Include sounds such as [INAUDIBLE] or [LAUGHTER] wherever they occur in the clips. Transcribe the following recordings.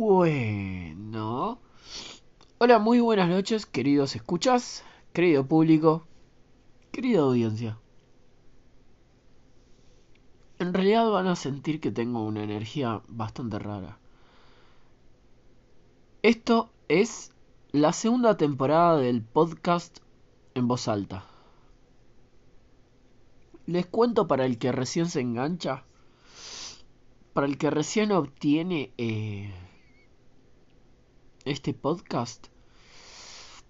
Bueno. Hola, muy buenas noches, queridos escuchas, querido público, querida audiencia. En realidad van a sentir que tengo una energía bastante rara. Esto es la segunda temporada del podcast en voz alta. Les cuento para el que recién se engancha para el que recién obtiene eh, este podcast,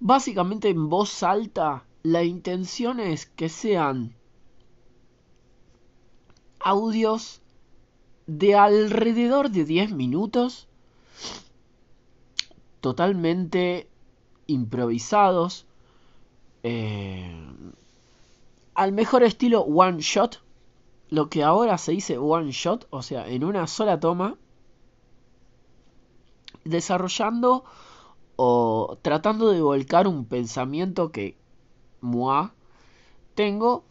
básicamente en voz alta, la intención es que sean audios de alrededor de 10 minutos, totalmente improvisados, eh, al mejor estilo one shot, lo que ahora se dice one shot, o sea, en una sola toma, desarrollando o tratando de volcar un pensamiento que moi tengo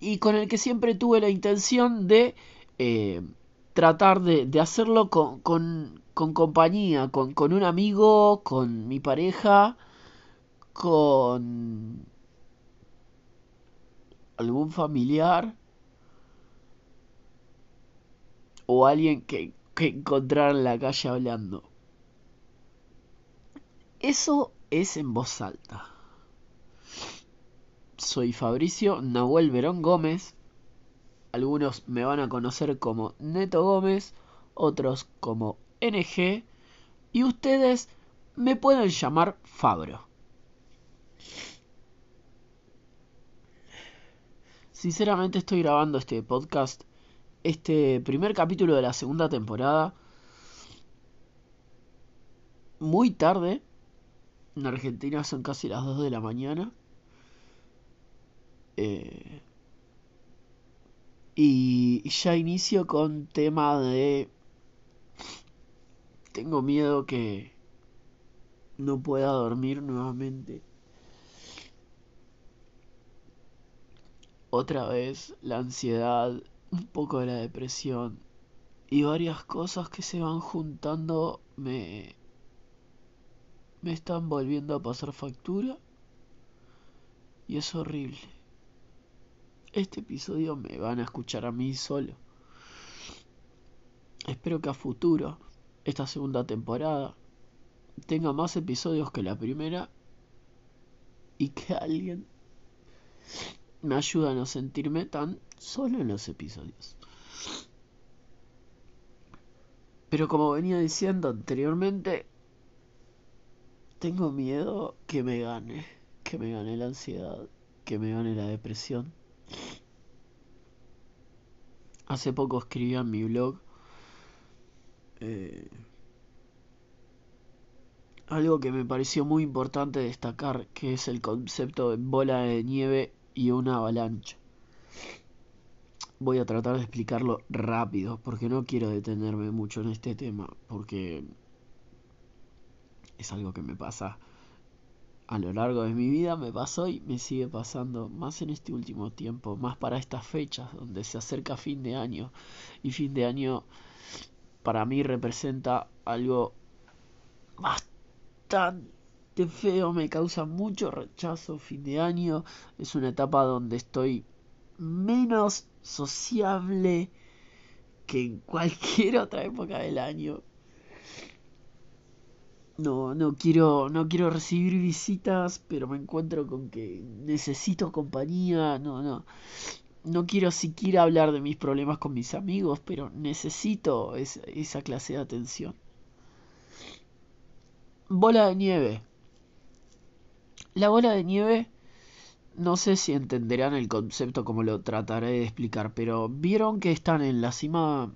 y con el que siempre tuve la intención de eh, tratar de, hacerlo con, con, con compañía, con, con un amigo, con mi pareja, con algún familiar o alguien que, que encontrar en la calle hablando. Eso es en voz alta. Soy Fabricio Nahuel Verón Gómez. Algunos me van a conocer como Neto Gómez, otros como NG y ustedes me pueden llamar Fabro. Sinceramente estoy grabando este podcast, este primer capítulo de la segunda temporada, muy tarde. En Argentina son casi las 2 de la mañana. Eh, y ya inicio con tema de... Tengo miedo que no pueda dormir nuevamente. otra vez la ansiedad, un poco de la depresión y varias cosas que se van juntando me me están volviendo a pasar factura y es horrible. Este episodio me van a escuchar a mí solo. Espero que a futuro, esta segunda temporada, tenga más episodios que la primera y que alguien me ayuda a no sentirme tan solo en los episodios. Pero como venía diciendo anteriormente, tengo miedo que me gane, que me gane la ansiedad, que me gane la depresión. Hace poco escribí en mi blog eh, algo que me pareció muy importante destacar, que es el concepto de bola de nieve y una avalancha. Voy a tratar de explicarlo rápido porque no quiero detenerme mucho en este tema porque es algo que me pasa a lo largo de mi vida, me pasó y me sigue pasando más en este último tiempo, más para estas fechas donde se acerca fin de año y fin de año para mí representa algo bastante feo, me causa mucho rechazo. Fin de año es una etapa donde estoy menos sociable que en cualquier [LAUGHS] otra época del año. No, no quiero, no quiero recibir visitas, pero me encuentro con que necesito compañía, no, no. No quiero siquiera hablar de mis problemas con mis amigos, pero necesito esa clase de atención. Bola de nieve. La bola de nieve, no sé si entenderán el concepto como lo trataré de explicar, pero vieron que están en la cima,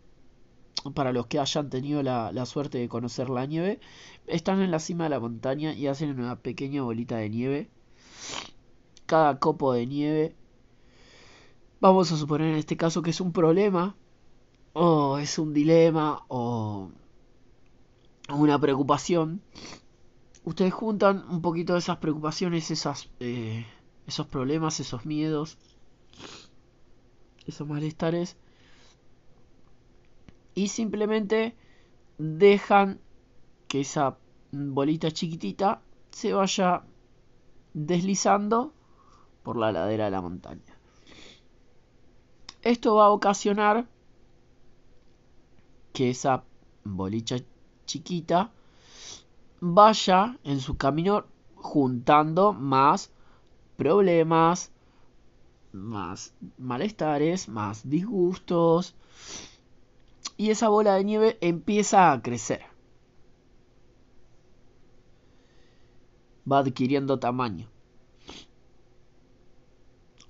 para los que hayan tenido la, suerte de conocer la nieve, están en la cima de la montaña y hacen una pequeña bolita de nieve. Cada copo de nieve, vamos a suponer en este caso que es un problema, o es un dilema, o una preocupación ustedes juntan un poquito de esas preocupaciones, esas, eh, esos problemas, esos miedos, esos malestares, y simplemente dejan que esa bolita chiquitita se vaya deslizando por la ladera de la montaña. Esto va a ocasionar que esa bolita chiquita vaya en su camino juntando más problemas, más malestares, más disgustos. Y esa bola de nieve empieza a crecer. Va adquiriendo tamaño.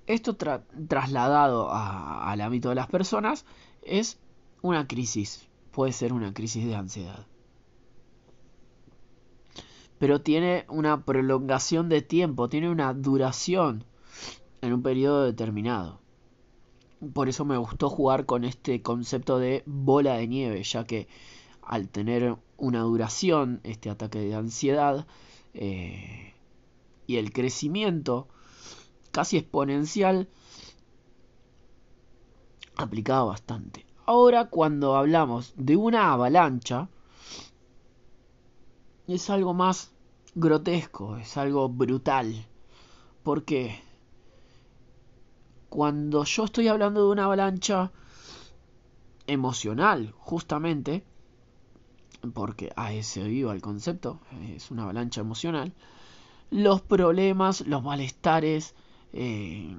Esto trasladado al ámbito de las personas es una crisis. Puede ser una crisis de ansiedad pero tiene una prolongación de tiempo, tiene una duración en un periodo determinado. Por eso me gustó jugar con este concepto de bola de nieve, ya que al tener una duración, este ataque de ansiedad eh, y el crecimiento casi exponencial, aplicaba bastante. Ahora cuando hablamos de una avalancha, es algo más grotesco, es algo brutal. Porque cuando yo estoy hablando de una avalancha emocional, justamente, porque a ese vivo el concepto, es una avalancha emocional, los problemas, los malestares, eh,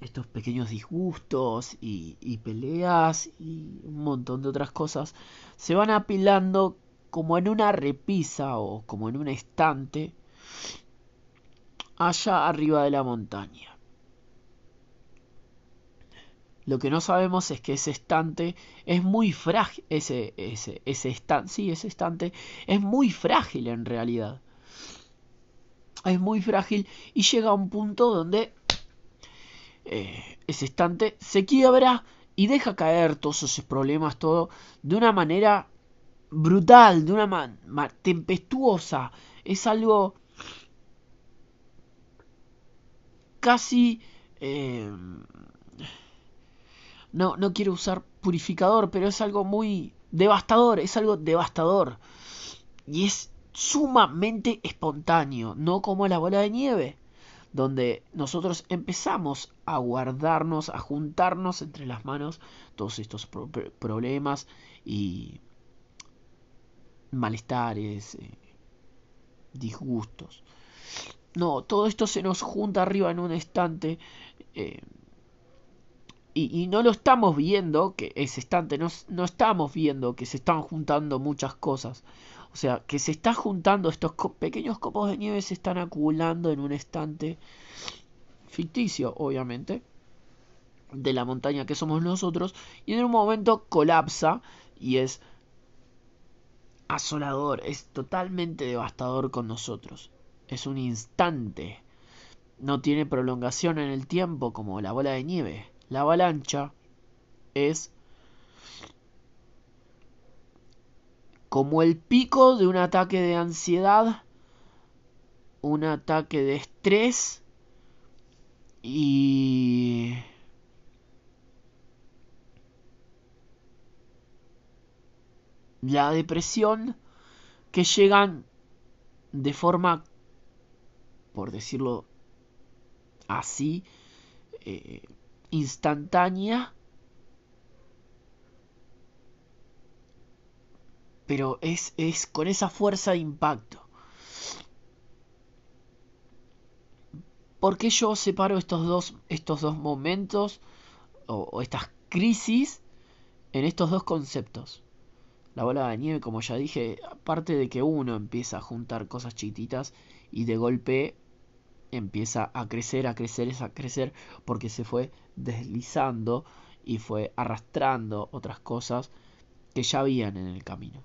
estos pequeños disgustos y, peleas y un montón de otras cosas se van apilando como en una repisa o como en un estante allá arriba de la montaña. Lo que no sabemos es que ese estante es muy frágil, ese, ese, ese estante, sí, ese estante es muy frágil en realidad. Es muy frágil y llega a un punto donde eh, ese estante se quiebra y deja caer todos esos problemas, todo de una manera brutal, de una manera tempestuosa. Es algo casi... Eh, no, no quiero usar purificador, pero es algo muy devastador, es algo devastador. Y es sumamente espontáneo, no como la bola de nieve, donde nosotros empezamos a guardarnos, a juntarnos entre las manos todos estos problemas y malestares, eh, disgustos. No, todo esto se nos junta arriba en un estante eh, y, no lo estamos viendo, que ese estante, no, no estamos viendo que se están juntando muchas cosas. O sea, que se está juntando estos pequeños copos de nieve se están acumulando en un estante ficticio, obviamente, de la montaña que somos nosotros, y en un momento colapsa y es asolador, es totalmente devastador con nosotros. Es un instante. No tiene prolongación en el tiempo como la bola de nieve. La avalancha es como el pico de un ataque de ansiedad, un ataque de estrés y la depresión que llegan de forma, por decirlo así, eh, instantánea, pero es, es con esa fuerza de impacto. ¿Por qué yo separo estos dos, estos dos momentos o estas crisis en estos dos conceptos? La bola de nieve, como ya dije, aparte de que uno empieza a juntar cosas chiquititas y de golpe empieza a crecer, a crecer, a crecer, porque se fue deslizando y fue arrastrando otras cosas que ya habían en el camino.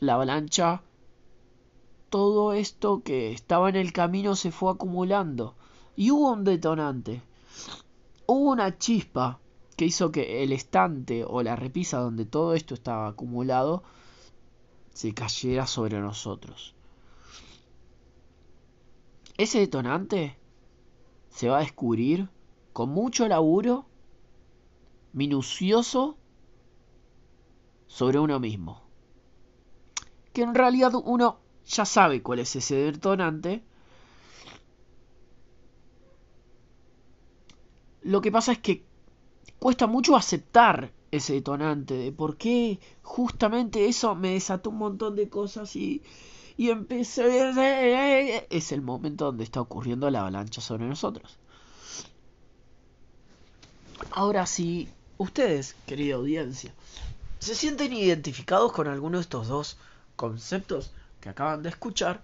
La avalancha, todo esto que estaba en el camino se fue acumulando y hubo un detonante. Hubo una chispa que hizo que el estante o la repisa donde todo esto estaba acumulado se cayera sobre nosotros. Ese detonante se va a descubrir con mucho laburo minucioso sobre uno mismo. Que en realidad uno ya sabe cuál es ese detonante. Lo que pasa es que cuesta mucho aceptar ese detonante de por qué justamente eso me desató un montón de cosas y, y empecé... Es el momento donde está ocurriendo la avalancha sobre nosotros. Ahora, si ustedes, querida audiencia, se sienten identificados con alguno de estos dos conceptos que acaban de escuchar,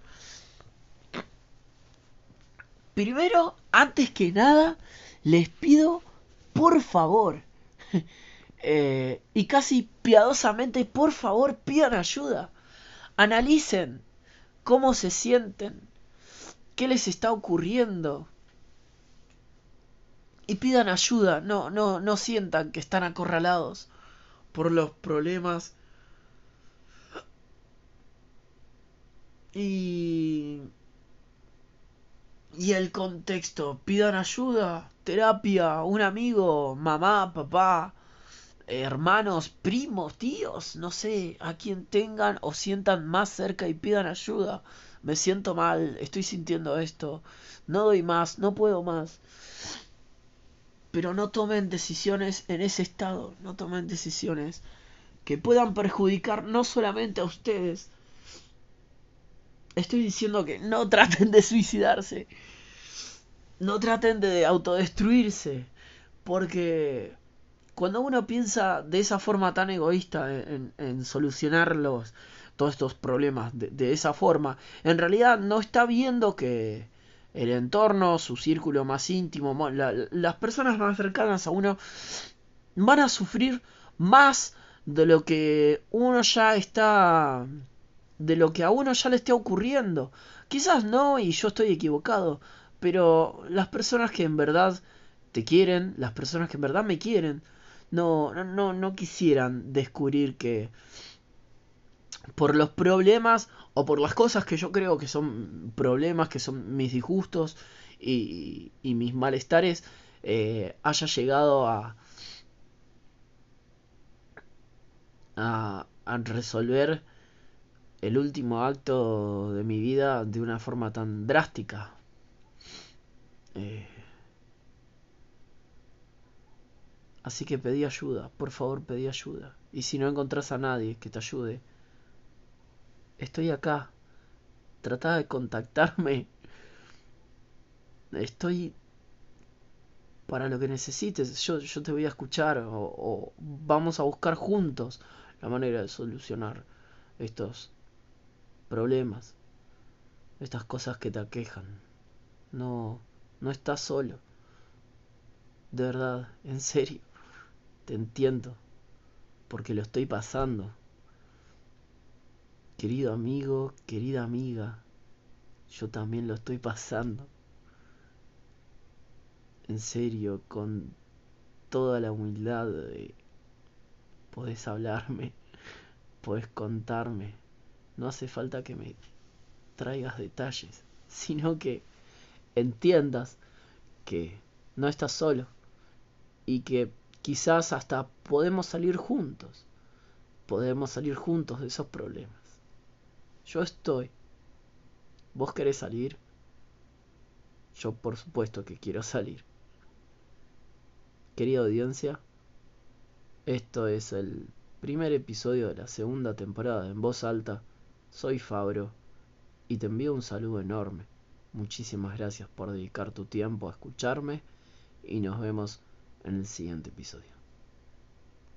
primero, antes que nada, les pido, por favor, [LAUGHS] eh, y casi piadosamente, por favor, pidan ayuda. Analicen cómo se sienten, qué les está ocurriendo. Y pidan ayuda, no, no, no sientan que están acorralados por los problemas. [CLEARS THROAT] Y... Y el contexto, pidan ayuda, terapia, un amigo, mamá, papá, hermanos, primos, tíos, no sé, a quien tengan o sientan más cerca y pidan ayuda. Me siento mal, estoy sintiendo esto, no doy más, no puedo más pero no tomen decisiones en ese estado, no tomen decisiones que puedan perjudicar no solamente a ustedes. Estoy diciendo que no traten de suicidarse, no traten de autodestruirse, porque cuando uno piensa de esa forma tan egoísta en, solucionar todos estos problemas de esa forma, en realidad no está viendo que, el entorno, su círculo más íntimo, las personas más cercanas a uno van a sufrir más de lo que uno ya está de lo que a uno ya le esté ocurriendo. Quizás no y yo estoy equivocado, pero las personas que en verdad te quieren, las personas que en verdad me quieren, no no no quisieran descubrir que por los problemas o por las cosas que yo creo que son problemas, que son mis disgustos y, mis malestares, eh, haya llegado a, a, resolver el último acto de mi vida de una forma tan drástica. Eh, así que pedí ayuda, por favor pedí ayuda. Y si no encontrás a nadie que te ayude, Estoy acá. Trata de contactarme. Estoy para lo que necesites. Yo, yo te voy a escuchar o, o, vamos a buscar juntos la manera de solucionar estos problemas, estas cosas que te aquejan. No, no estás solo. De verdad, en serio. Te entiendo. Porque lo estoy pasando. Querido amigo, querida amiga, yo también lo estoy pasando. En serio, con toda la humildad de... Podés hablarme, [LAUGHS] podés contarme. No hace falta que me traigas detalles, [LAUGHS] sino que entiendas que no estás solo y que quizás hasta podemos salir juntos. Podemos salir juntos de esos problemas. Yo estoy. ¿Vos querés salir? Yo por supuesto que quiero salir. Querida audiencia, esto es el primer episodio de la segunda temporada En Voz Alta. Soy Fabro y te envío un saludo enorme. Muchísimas gracias por dedicar tu tiempo a escucharme y nos vemos en el siguiente episodio.